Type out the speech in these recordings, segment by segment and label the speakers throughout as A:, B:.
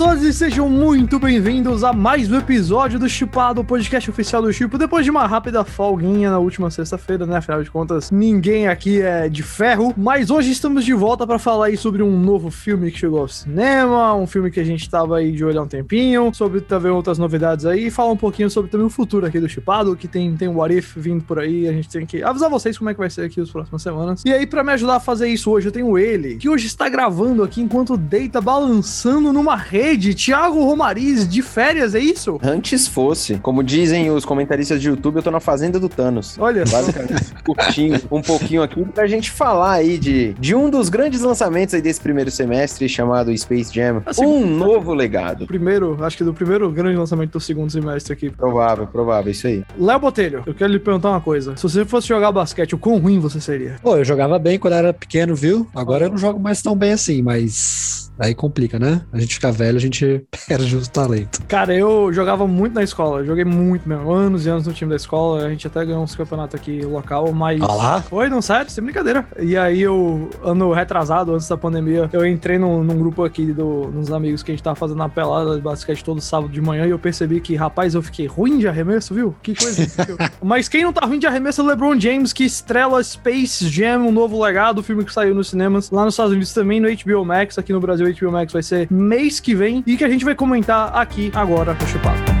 A: todo todos e sejam muito bem-vindos a mais um episódio do Chipado, o podcast oficial do Chipo. Depois de uma rápida folguinha na última sexta-feira, né? Afinal de contas, ninguém aqui é de ferro. Mas hoje estamos de volta para falar aí sobre um novo filme que chegou ao cinema, um filme que a gente tava aí de olho há um tempinho, sobre também outras novidades aí, e falar um pouquinho sobre também o futuro aqui do Chipado, que tem, tem o What If vindo por aí, a gente tem que avisar vocês como é que vai ser aqui as próximas semanas. E aí, para me ajudar a fazer isso hoje, eu tenho ele, que hoje está gravando aqui enquanto deita balançando numa rede. Thiago Romariz, de férias, é isso?
B: Antes fosse. Como dizem os comentaristas de YouTube, eu tô na fazenda do Thanos.
A: Olha só.
B: Basicamente, curtindo um pouquinho aqui pra gente falar aí de, de um dos grandes lançamentos aí desse primeiro semestre, chamado Space Jam.
A: A segunda-
B: Um novo legado.
A: Primeiro, acho que do primeiro grande lançamento do segundo semestre aqui.
B: Provável, provável, isso aí.
A: Léo Botelho, eu quero lhe perguntar uma coisa. Se você fosse jogar basquete, o quão ruim você seria?
C: Pô, eu jogava bem quando era pequeno, viu? Agora eu não jogo mais tão bem assim, mas aí complica, né? A gente fica velho, a gente perde o talento.
A: Cara, eu jogava muito na escola, joguei muito mesmo, anos e anos no time da escola, a gente até ganhou uns campeonatos aqui local, mas...
C: Olha lá.
A: Foi, não, sério, sem brincadeira. E aí eu, ano retrasado, antes da pandemia, eu entrei num, num grupo aqui do, nos amigos que a gente tava fazendo uma pelada de basquete todo sábado de manhã e eu percebi que, rapaz, eu fiquei ruim de arremesso, viu? Que coisa. viu? Mas quem não tá ruim de arremesso é o LeBron James, que estrela Space Jam, um novo legado, o filme que saiu nos cinemas, lá nos Estados Unidos também, no HBO Max, aqui no Brasil, HBO Max vai ser mês que vem, e que a gente vai comentar aqui agora no Chupado.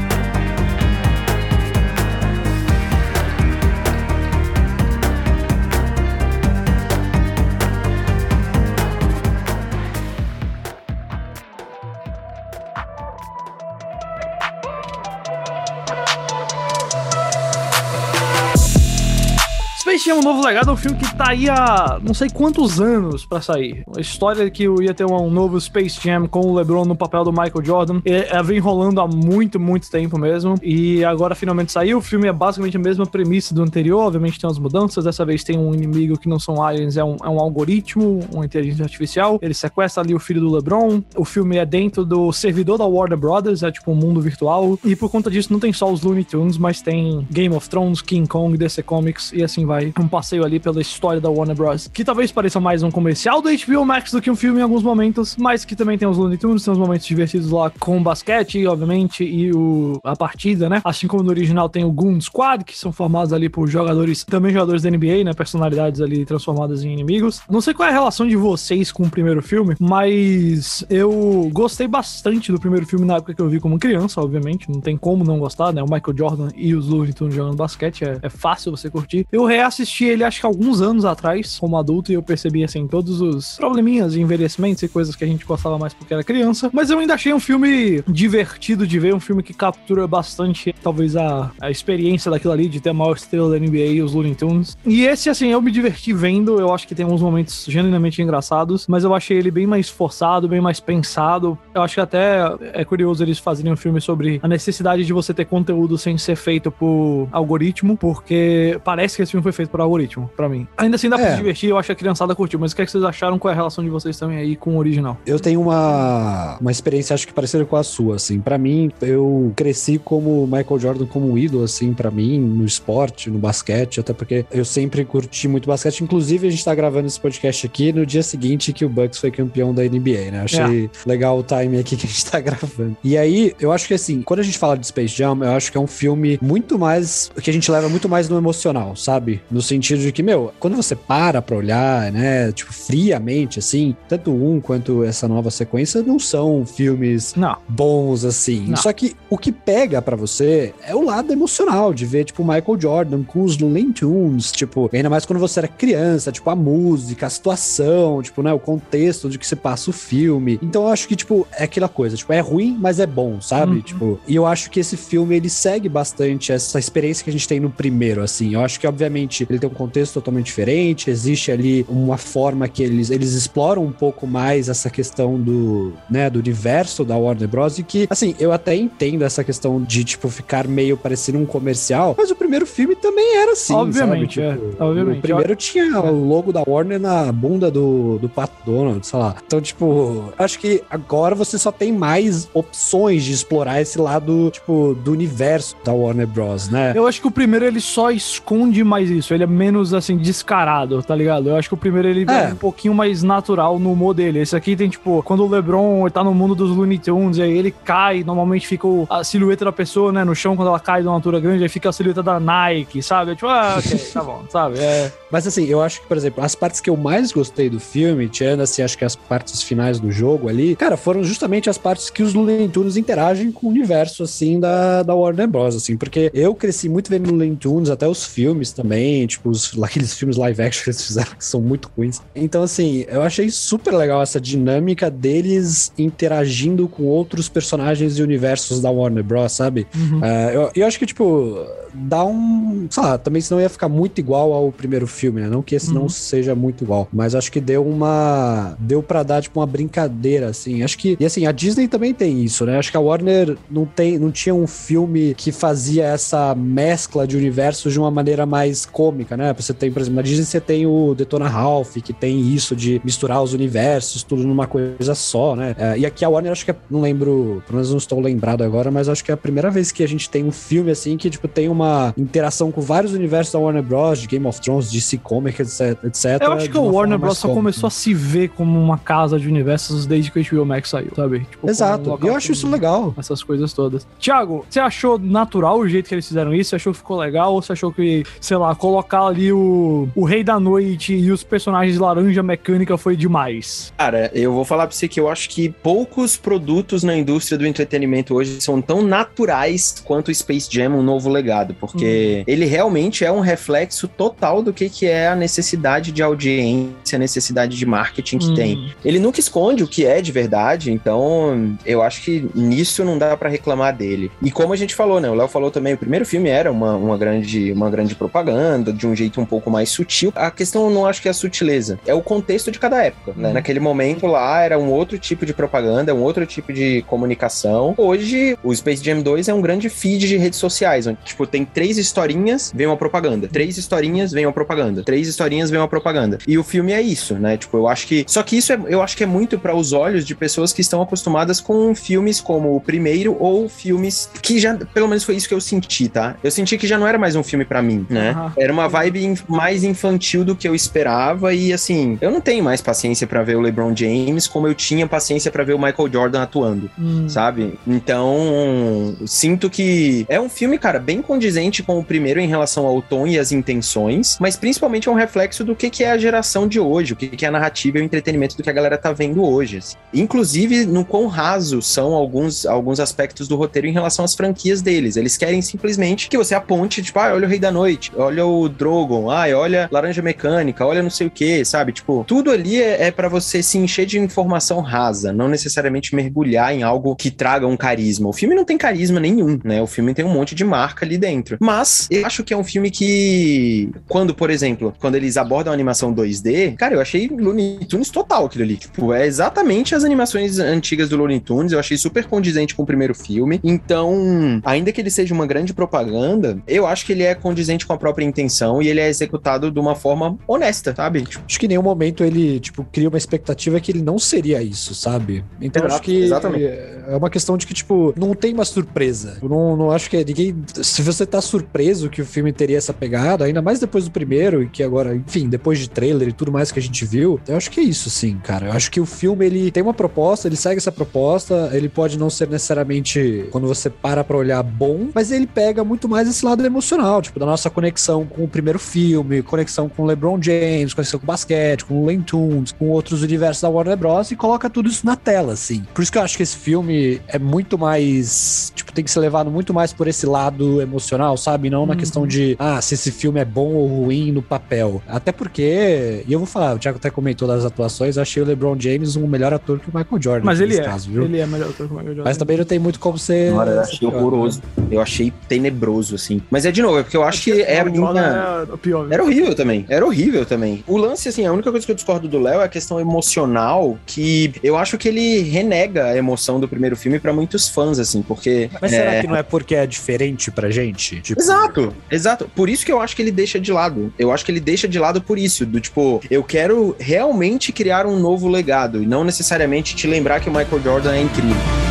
A: Space Jam, novo legado, é um filme que tá aí há não sei quantos anos pra sair. A história que eu ia ter um novo Space Jam com o LeBron no papel do Michael Jordan é, é, vem rolando há muito, muito tempo mesmo. E agora finalmente saiu. O filme é basicamente a mesma premissa do anterior. Obviamente tem umas mudanças. Dessa vez tem um inimigo que não são aliens, é um, é um algoritmo, uma inteligência artificial. Ele sequestra ali o filho do LeBron. O filme é dentro do servidor da Warner Brothers, é tipo um mundo virtual. E por conta disso não tem só os Looney Tunes, mas tem Game of Thrones, King Kong, DC Comics e assim vai. Um passeio ali pela história da Warner Bros. Que talvez pareça mais um comercial do HBO Max do que um filme em alguns momentos, mas que também tem os Looney Tunes, tem os momentos divertidos lá com o basquete, obviamente, e o, a partida, né? Assim como no original tem o Goon Squad, que são formados ali por jogadores, também jogadores da NBA, né? Personalidades ali transformadas em inimigos. Não sei qual é a relação de vocês com o primeiro filme, mas eu gostei bastante do primeiro filme na época que eu vi como criança, obviamente. Não tem como não gostar, né? O Michael Jordan e os Looney Tunes jogando basquete, é, é fácil você curtir. Eu reassisti ele acho que alguns anos atrás, como adulto, e eu percebi, assim, todos os probleminhas envelhecimentos e coisas que a gente gostava mais porque era criança. Mas eu ainda achei um filme divertido de ver, um filme que captura bastante, talvez, a, a experiência daquilo ali, de ter a maior estrela da NBA e os Looney Tunes. E esse, assim, eu me diverti vendo, eu acho que tem uns momentos genuinamente engraçados, mas eu achei ele bem mais forçado, bem mais pensado. Eu acho que até é curioso eles fazerem um filme sobre a necessidade de você ter conteúdo sem ser feito por algoritmo, porque parece que esse filme foi feito por algoritmo, pra mim. Ainda assim dá pra
C: É.
A: se divertir, eu acho que a criançada curtiu, mas o que, é que vocês acharam? Qual é a relação de vocês também aí com o original?
C: Eu tenho uma, uma experiência, acho que parecida com a sua, assim. Pra mim, eu cresci como Michael Jordan como ídolo, assim, pra mim, no esporte, no basquete, até porque eu sempre curti muito basquete. Inclusive, a gente tá gravando esse podcast aqui no dia seguinte que o Bucks foi campeão da NBA, né? Achei legal o time aqui que a gente tá gravando. E aí, eu acho que, assim, quando a gente fala de Space Jam, eu acho que é um filme muito mais, que a gente leva muito mais no emocional, sabe? No sentido de que, meu, quando você para pra olhar, né, tipo, friamente, assim, tanto um quanto essa nova sequência não são filmes
A: Não.
C: bons assim.
A: Não.
C: Só que o que pega pra você é o lado emocional de ver, tipo, Michael Jordan com os Looney Tunes, tipo, ainda mais quando você era criança, tipo, a música, a situação, tipo, né, o contexto de que se passa o filme. Então eu acho que, tipo, é aquela coisa, tipo, é ruim, mas é bom, sabe?
A: Uhum.
C: Tipo, e eu acho que esse filme, ele segue bastante essa experiência que a gente tem no primeiro, assim. Eu acho que, obviamente, ele tem um contexto totalmente diferente, existe ali uma forma que eles, eles exploram um pouco mais essa questão do, né, do universo da Warner Bros. E que, assim, eu até entendo essa questão de, tipo, ficar meio parecendo um comercial, mas o primeiro filme também era assim,
A: Obviamente,
C: sabe?
A: é.
C: Tipo,
A: Obviamente.
C: O primeiro tinha o logo da Warner na bunda do, do Pat Donald, sei lá. Então, tipo, acho que agora você só tem mais opções de explorar esse lado, tipo, do universo da Warner Bros, né?
A: Eu acho que o primeiro ele só esconde mais isso. Ele ele é menos, assim, descarado, tá ligado? Eu acho que o primeiro ele é. é um pouquinho mais natural no humor dele. Esse aqui tem, tipo, quando o LeBron tá no mundo dos Looney Tunes, aí ele cai, normalmente fica a silhueta da pessoa, né, no chão quando ela cai de uma altura grande, aí fica a silhueta da Nike, sabe? É tipo, ah, ok, tá bom, sabe? É.
C: Mas assim, eu acho que, por exemplo, as partes que eu mais gostei do filme, tirando assim, acho que as partes finais do jogo ali, cara, foram justamente as partes que os Looney Tunes interagem com o universo, assim, da, da Warner Bros, assim, porque eu cresci muito vendo Looney Tunes, até os filmes também, tipo, os, aqueles filmes live action que eles fizeram que são muito ruins. Então, assim, eu achei super legal essa dinâmica deles interagindo com outros personagens e universos da Warner Bros, sabe? Uhum. Uh, eu, eu acho que, tipo, dá um. Sei lá, também senão ia ficar muito igual ao primeiro filme, né? Não que esse uhum. não seja muito igual. Mas acho que deu uma. Deu pra dar, tipo, uma brincadeira, assim. Acho que. E assim, a Disney também tem isso, né? Acho que a Warner não, tem, não tinha um filme que fazia essa mescla de universos de uma maneira mais cômica, né? Você tem, por exemplo, na Disney você tem o Detona Ralph, que tem isso de misturar os universos, tudo numa coisa só, né? É, e aqui a Warner, acho que é, não lembro, pelo menos não estou lembrado agora, mas acho que é a primeira vez que a gente tem um filme assim que, tipo, tem uma interação com vários universos da Warner Bros., de Game of Thrones, DC Comics, etc. etc
A: Eu acho que o Warner Bros. só começou a se ver como uma casa de universos desde que o HBO Max saiu, sabe?
C: Tipo, Exato. Um eu acho isso legal.
A: Essas coisas todas. Tiago, você achou natural o jeito que eles fizeram isso? Você achou que ficou legal? Ou você achou que, sei lá, colocar ali o, o Rei da Noite e os personagens laranja mecânica foi demais?
B: Cara, eu vou falar pra você que eu acho que poucos produtos na indústria do entretenimento hoje são tão naturais quanto o Space Jam, um novo legado, porque hum. ele realmente é um reflexo total do que, que é a necessidade de audiência, a necessidade de marketing que hum. tem. Ele nunca esconde o que é de verdade, então eu acho que nisso não dá para reclamar dele. E como a gente falou, né? O Léo falou também, o primeiro filme era uma, uma, grande, uma grande propaganda, de um jeito um pouco mais sutil. A questão eu não acho que é a sutileza, é o contexto de cada época, né? Hum. Naquele momento lá era um outro tipo de propaganda, um outro tipo de comunicação. Hoje, o Space Jam 2 é um grande feed de redes sociais, onde, tipo, tem três historinhas, vem uma propaganda. Três historinhas, vem uma propaganda. Três historinhas, vem uma propaganda. E o filme é isso, né? Tipo, eu acho que. Só que isso é, eu acho que é muito para os olhos de pessoas que estão acostumadas com filmes como o primeiro ou filmes que já. Pelo menos foi isso que eu senti, tá? Eu senti que já não era mais um filme para mim, né? Uhum. Era uma vibe mais infantil do que eu esperava. E assim, eu não tenho mais paciência para ver o LeBron James como eu tinha paciência para ver o Michael Jordan atuando, hum. sabe? Então, sinto que é um filme, cara, bem condizente com o primeiro em relação ao tom e as intenções, mas principalmente é um reflexo do que, que é a geração de hoje, o que, que é a narrativa e o entretenimento do que a galera tá vendo hoje. Assim. Inclusive, no quão raso são alguns, alguns aspectos do roteiro em relação às franquias deles. Eles querem simplesmente que você aponte, tipo, ah, olha o Rei da Noite, olha o Drogon, ah, olha Laranja Mecânica, olha não sei o que, sabe? Tipo, tudo ali é, é para você se encher de informação rasa, não necessariamente mergulhar em algo que traga um carisma. O filme não tem carisma nenhum, né? O filme tem um monte de marca ali dentro. Mas eu acho que é um filme que, quando, por exemplo, quando eles abordam a animação 2D, cara, eu achei Looney Tunes total aquilo ali. Tipo, é exatamente as animações antigas do Looney Tunes. Eu achei super condizente com o primeiro filme. Então, ainda que ele seja uma grande propaganda, eu acho que ele é condizente com a própria intenção e ele é executado de uma forma honesta, sabe?
C: Tipo, acho que em nenhum momento ele, tipo, cria uma expectativa que ele não seria isso, sabe? Então, Exato, acho que exatamente. é uma questão de que, tipo, não tem uma surpresa. Eu não, não acho que é ninguém. Se você tá surpreso que o filme teria essa pegada, ainda mais depois do primeiro, e que agora, enfim, depois de trailer e tudo mais que a gente viu, eu acho que é isso, sim, cara. Eu acho que o filme, ele tem uma proposta, ele segue essa proposta, ele pode não ser necessariamente, quando você para pra olhar, bom, mas ele pega muito mais esse lado emocional, tipo, da nossa conexão com o primeiro filme, conexão com o LeBron James, conexão com o basquete, com o Lane Tunes, com outros universos da Warner Bros. e coloca tudo isso na tela, assim. Por isso que eu acho que esse filme é muito mais, tipo, tem que ser levado muito mais por esse lado emocional, sabe? Não na uhum. questão de, ah, se esse filme é bom ou ruim no papel. Até porque, e eu vou falar, o Thiago até comentou das atuações, eu achei o LeBron James um melhor ator que o Michael Jordan.
A: Mas ele é, caso, viu? ele é melhor ator que o Michael Jordan.
C: Mas também não tem muito como ser...
B: Cara, eu achei horroroso. Né? Eu achei tenebroso, assim. Mas é de novo, é porque eu acho que é a minha... É pior, Era horrível também, era horrível também. O lance, assim, a única coisa que eu discordo do Léo é a questão emocional, que eu acho que ele renega a emoção do primeiro filme para muitos fãs, assim, porque...
C: Mas é... será que não é porque é diferente pra gente?
B: Tipo... Exato, exato. Por isso que eu acho que ele deixa de lado. Eu acho que ele deixa de lado por isso, do tipo, eu quero realmente criar um novo legado e não necessariamente te lembrar que o Michael Jordan é incrível.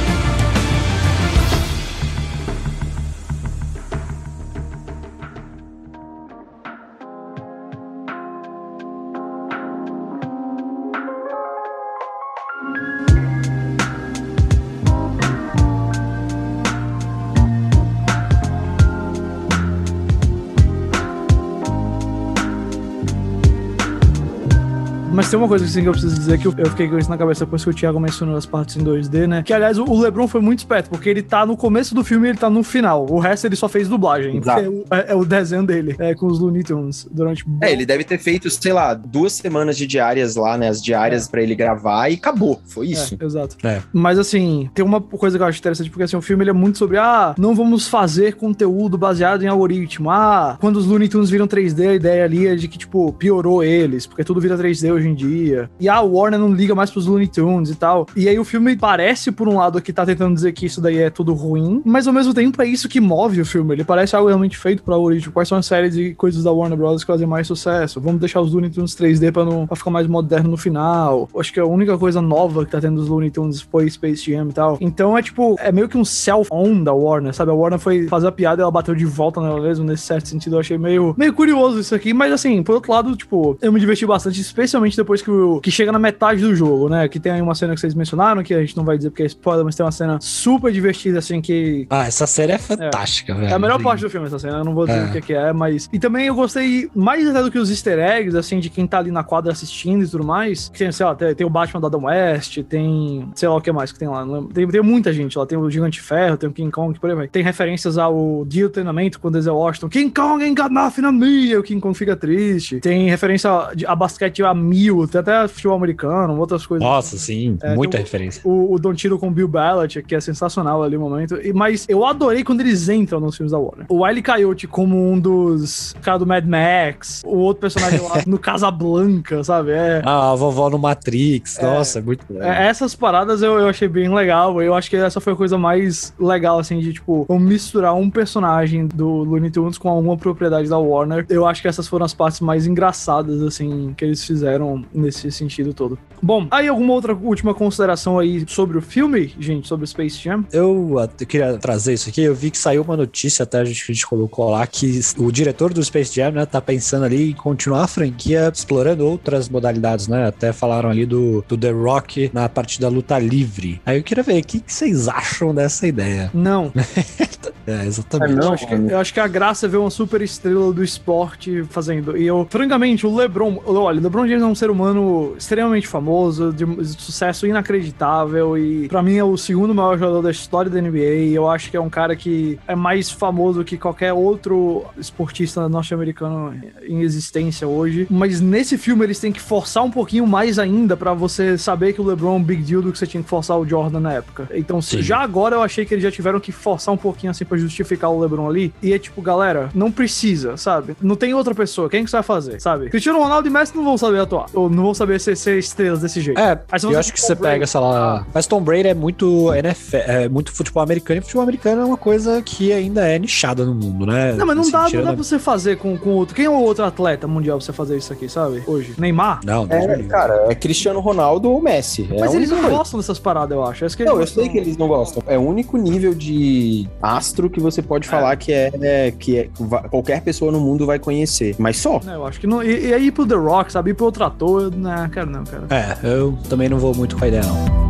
A: Mas tem uma coisa assim, que eu preciso dizer que eu, eu fiquei com isso na cabeça depois que o Thiago mencionou as partes em 2D, né? Que aliás, o, LeBron foi muito esperto, porque ele tá no começo do filme e ele tá no final. O resto ele só fez dublagem.
B: Exato.
A: É o, é- é o desenho dele, é, com os Looney Tunes durante.
B: É, ele deve ter feito, sei lá, duas semanas de diárias lá, né? As diárias pra ele gravar e acabou. Foi isso.
A: É, exato.
C: É.
A: Mas assim, tem uma coisa que eu acho interessante, porque assim, o filme ele é muito sobre, ah, não vamos fazer conteúdo baseado em algoritmo. Ah, quando os Looney Tunes viram 3D, a ideia ali é de que, tipo, piorou eles, porque tudo vira 3D hoje em dia. E o Warner não liga mais pros Looney Tunes e tal. E aí o filme parece, por um lado, que tá tentando dizer que isso daí é tudo ruim, mas ao mesmo tempo é isso que move o filme. Ele parece algo realmente feito pro algoritmo. Quais são as séries e coisas da Warner Bros. que fazem mais sucesso? Vamos deixar os Looney Tunes 3D pra, não, pra ficar mais moderno no final. Acho que a única coisa nova que tá tendo dos Looney Tunes foi Space Jam e tal. Então é tipo, é meio que um self-own da Warner, sabe? A Warner foi fazer a piada e ela bateu de volta nela mesmo, nesse certo sentido. Eu achei meio, meio curioso isso aqui, mas assim, por outro lado, tipo, eu me diverti bastante, especialmente depois que, o, que chega na metade do jogo, né? Que tem aí uma cena que vocês mencionaram, que a gente não vai dizer porque é spoiler, mas tem uma cena super divertida, assim, que
C: Ah, essa série é fantástica, velho.
A: é a melhor parte do filme, essa cena. Eu não vou dizer
C: É.
A: o que, que é, mas. E também eu gostei mais até do que os easter eggs, assim, de quem tá ali na quadra assistindo e tudo mais. Que tem, sei lá, tem, tem o Batman da Adam West, tem. Sei lá o que mais que tem lá. Tem, tem muita gente lá. Tem o Gigante Ferro, tem o King Kong, por aí vai. Tem referências ao dia do treinamento com o Denzel Washington. King Kong ain't got nothing on me. E o King Kong fica triste. Tem referência de- a basquete a mil. Tem até futebol americano, outras coisas.
C: Nossa, sim,
A: É,
C: muita
A: o-
C: referência.
A: O, o Don Tiro com o Bill Belichick, que é sensacional ali no momento. E, mas eu adorei quando eles entram nos filmes da Warner. O Wiley Coyote como um dos caras do Mad Max. O outro personagem lá no Casablanca, sabe? É,
C: Ah, a vovó no Matrix, nossa, é muito legal.
A: é, essas paradas eu, eu achei bem legal. Eu acho que essa foi a coisa mais legal, assim, de tipo, vamos misturar um personagem do Looney Tunes com alguma propriedade da Warner. Eu acho que essas foram as partes mais engraçadas, assim, que eles fizeram nesse sentido todo. Bom, aí alguma outra última consideração aí sobre o filme, gente, sobre o Space Jam?
C: Eu até queria trazer isso aqui. Eu vi que saiu uma notícia, até a gente, que a gente colocou lá, que o diretor do Space Jam, né, tá pensando ali em continuar a franquia explorando outras modalidades, né? Até falaram ali do, do The Rock na parte da luta livre. Aí eu queria ver, o que, que vocês acham dessa ideia?
A: Não.
C: É, exatamente.
B: É,
A: Eu
B: Não,
A: acho, que, eu acho que a graça é ver uma super estrela do esporte fazendo. E eu, francamente, o LeBron. Olha, o LeBron James é um ser humano extremamente famoso, de sucesso inacreditável. E pra mim é o segundo maior jogador da história da NBA. E eu acho que é um cara que é mais famoso que qualquer outro esportista norte-americano em existência hoje. Mas nesse filme eles têm que forçar um pouquinho mais ainda pra você saber que o LeBron é um big deal do que você tinha que forçar o Jordan na época. Então, se-
C: Sim.
A: já agora eu achei que eles já tiveram que forçar um pouquinho assim pra justificar o LeBron ali. E é tipo, galera, não precisa, sabe? Não tem outra pessoa. Quem que você vai fazer, sabe? Cristiano Ronaldo e Messi não vão saber atuar. Ou não vão saber ser, ser estrelas desse jeito.
C: É, eu acho que você
A: Brady,
C: pega, sei lá. Mas Tom Brady é muito NFL, é muito futebol americano, e futebol americano é uma coisa que ainda é nichada no mundo, né?
A: Não, mas não
C: Assim,
A: dá, não dá pra você fazer com, com outro. Quem é o outro atleta mundial pra você fazer isso aqui, sabe? Hoje. Neymar?
C: Não, me
B: É, cara, é Cristiano Ronaldo ou Messi. É
A: mas eles não gostam dessas paradas, eu acho. É isso que
B: Não, eu sei que eles não gostam. É o único nível de astro que você pode falar que é, é, que é- qualquer pessoa no mundo vai conhecer. Mas só.
A: É, eu acho que não. E, e aí ir pro The Rock, sabe? Ir pro outro ator, eu, não, quero não, cara.
C: É, eu também não vou muito com a ideia, não.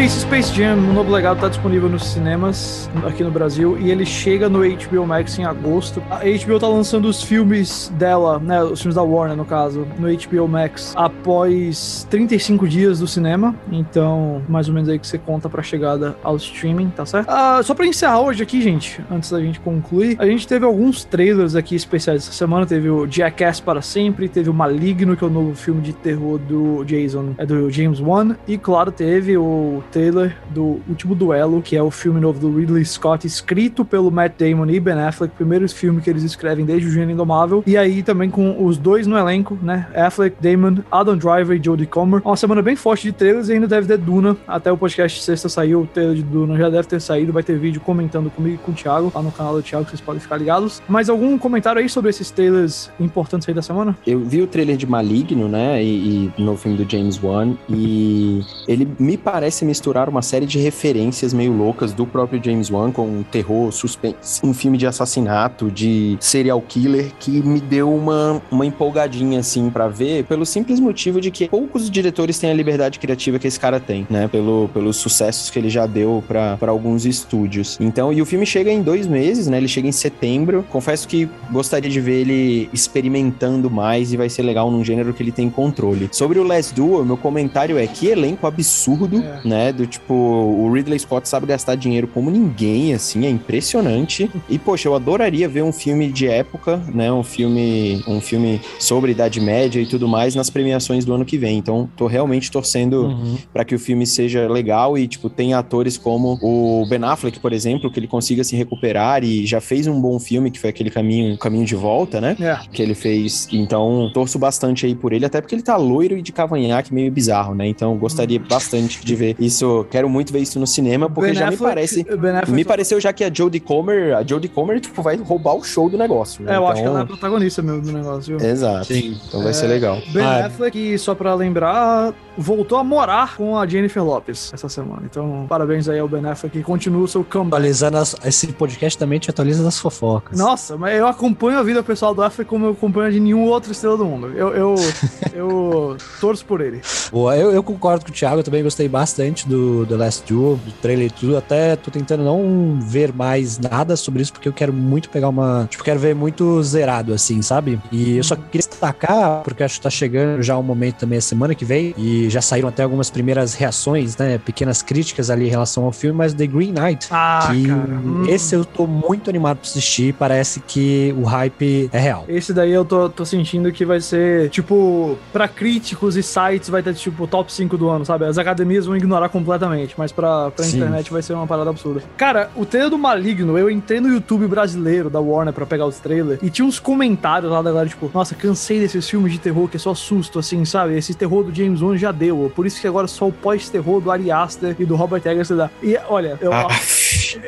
A: Bom, então é isso. Space Jam, novo legado, tá disponível nos cinemas aqui no Brasil e ele chega no HBO Max em agosto. A HBO tá lançando os filmes dela, né? Os filmes da Warner, no caso, no HBO Max após 35 dias do cinema. Então, mais ou menos aí que você conta pra chegada ao streaming, tá certo? Ah, só pra encerrar hoje aqui, gente, antes da gente concluir, a gente teve alguns trailers aqui especiais essa semana. Teve o Jackass para sempre, teve o Maligno, que é o novo filme de terror do Jason, é do James Wan, e claro, teve o trailer do Último Duelo, que é o filme novo do Ridley Scott, escrito pelo Matt Damon e Ben Affleck, primeiro filme que eles escrevem desde o Gênio Indomável, e aí também com os dois no elenco, né? Affleck, Damon, Adam Driver e Jodie Comer. Uma semana bem forte de trailers e ainda deve ter Duna. Até o podcast sexta saiu, o trailer de Duna já deve ter saído, vai ter vídeo comentando comigo e com o Thiago, lá no canal do Thiago, vocês podem ficar ligados. Mas algum comentário aí sobre esses trailers importantes aí da semana?
B: Eu vi o trailer de Maligno, né? E, e no filme do James Wan. E ele me parece misturar uma série de referências meio loucas do próprio James Wan com terror, suspense, um filme de assassinato, de serial killer que me deu uma, uma empolgadinha assim para ver, pelo simples motivo de que poucos diretores têm a liberdade criativa que esse cara tem, né? Pelo, pelos sucessos que ele já deu para alguns estúdios. Então, e o filme chega em dois meses, né? Ele chega em setembro. Confesso que gostaria de ver ele experimentando mais e vai ser legal num gênero que ele tem controle. Sobre o Last Duel, meu comentário é que elenco absurdo, é. né? Do tipo, o Ridley Scott sabe gastar dinheiro como ninguém, assim, é impressionante. E, poxa, eu adoraria ver um filme de época, né? Um filme, um filme sobre Idade Média e tudo mais nas premiações do ano que vem. Então, tô realmente torcendo uhum. para que o filme seja legal e, tipo, tenha atores como o Ben Affleck, por exemplo, que ele consiga se recuperar e já fez um bom filme, que foi aquele caminho, caminho de volta, né? É. Que ele fez. Então, torço bastante aí por ele, até porque ele tá loiro e de cavanhaque meio bizarro, né? Então, gostaria bastante de ver isso. Quero muito ver isso no cinema, porque ben já Affleck, me parece. Me pareceu já que a Jodie Comer, a Jodie Comer, tipo, vai roubar o show do negócio.
A: Né? É, eu então... acho que ela é a protagonista mesmo do negócio.
B: Exato. Sim. Então vai é... ser legal.
A: Ben ah, Affleck, só pra lembrar, voltou a morar com a Jennifer Lopes essa semana. Então, parabéns aí ao Ben Affleck que continua o seu comeback.
C: Atualizando as, esse podcast também te atualiza das fofocas.
A: Nossa, mas eu acompanho a vida pessoal do Affleck como eu acompanho de nenhum outro estrela do mundo. Eu, eu, eu torço por ele.
C: Boa, eu, eu, concordo com o Thiago, eu também gostei bastante do The Last Duel, do trailer e tudo. Até tô tentando não ver mais nada sobre isso, porque eu quero muito pegar uma. Tipo, quero ver muito zerado, assim, sabe? E eu só queria destacar, porque acho que tá chegando já um momento também a semana que vem, e já saíram até algumas primeiras reações, né? Pequenas críticas ali em relação ao filme, mas The Green Knight.
A: Ah, que cara.
C: Hum. Esse eu tô muito animado pra assistir. Parece que o hype é real.
A: Esse daí eu tô, tô sentindo que vai ser, tipo, pra críticos e sites vai ter, tipo, top 5 do ano, sabe? As academias vão ignorar completamente, mas pra, pra internet vai ser uma parada absurda. Cara, o trailer do Maligno, eu entrei no YouTube brasileiro da Warner pra pegar os trailers e tinha uns comentários lá da galera, tipo, nossa, cansei desses filmes de terror que é só susto, assim, sabe? Esse terror do James Wan já deu. Por isso que agora só o pós-terror do Ari Aster e do Robert Eggers dá. E olha, eu. Ah.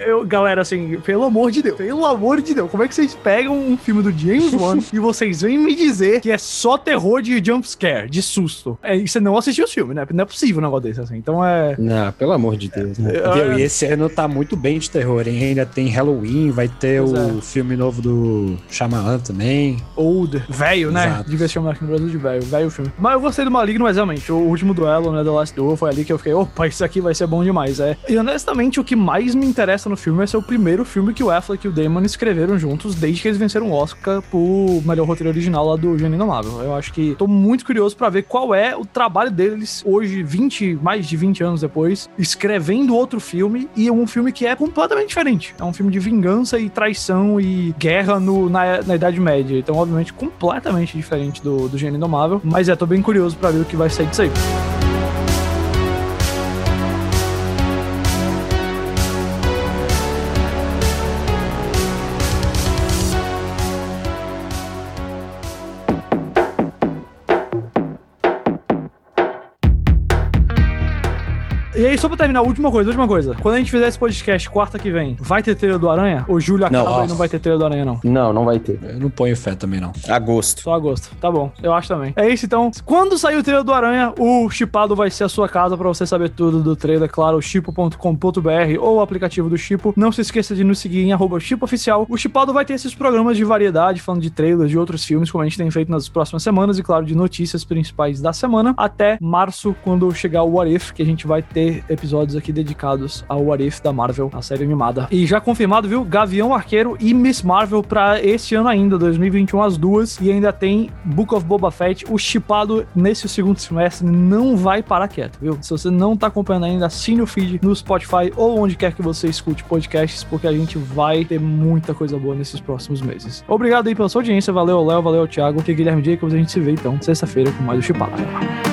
A: Eu, galera, assim, pelo amor de Deus, pelo amor de Deus, como é que vocês pegam um filme do James Wan e vocês vêm me dizer que é só terror de jumpscare, de susto? É, você não assistiu o filme, né? Não é possível um negócio desse, assim. Então é.
C: Não, pelo amor de Deus. Né? É, e esse ano tá muito bem de terror, hein? Ainda tem Halloween, vai ter pois o é. filme novo do Shyamalan também.
A: Old, velho, né? Exato. Devia chamar aqui no Brasil de velho, velho filme. Mas eu gostei do Maligno, mas realmente, o último duelo, né, The Last Duel, foi ali que eu fiquei, opa, isso aqui vai ser bom demais, é. E honestamente, o que mais me interessa no filme é ser o primeiro filme que o Affleck e o Damon escreveram juntos desde que eles venceram o Oscar por melhor roteiro original lá do Gênio Inomável. Eu acho que tô muito curioso para ver qual é o trabalho deles hoje, 20, mais de 20 anos depois, escrevendo outro filme e um filme que é completamente diferente. É um filme de vingança e traição e guerra no, na, na Idade Média. Então, obviamente, completamente diferente do, do Gênio Indomável. Mas é, tô bem curioso para ver o que vai sair disso aí. Só pra terminar, última coisa, última coisa. Quando a gente fizer esse podcast quarta que vem, vai ter trailer do Aranha? Ou Júlio acaba não, e não vai ter trailer do Aranha, não?
B: Não, não vai ter.
C: Eu não ponho fé também, não.
B: Agosto.
A: Só agosto. Tá bom, eu acho também. É isso, então. Quando sair o trailer do Aranha, o Chipado vai ser a sua casa pra você saber tudo do trailer, claro, chipo.com.br ou o aplicativo do Chipo. Não se esqueça de nos seguir em arroba Oficial. O Chipado vai ter esses programas de variedade, falando de trailers de outros filmes, como a gente tem feito nas próximas semanas, e claro, de notícias principais da semana, até março, quando chegar o What If, que a gente vai ter episódios aqui dedicados ao What If da Marvel, a série animada. E já confirmado, viu? Gavião Arqueiro e Miss Marvel pra esse ano ainda, 2021, as duas. E ainda tem Book of Boba Fett. O chipado nesse segundo semestre não vai parar quieto, viu? Se você não tá acompanhando ainda, assine o feed no Spotify ou onde quer que você escute podcasts, porque a gente vai ter muita coisa boa nesses próximos meses. Obrigado aí pela sua audiência. Valeu, Léo. Valeu, Thiago. Que é Guilherme Jacobs. A gente se vê então sexta-feira com mais o Chipado.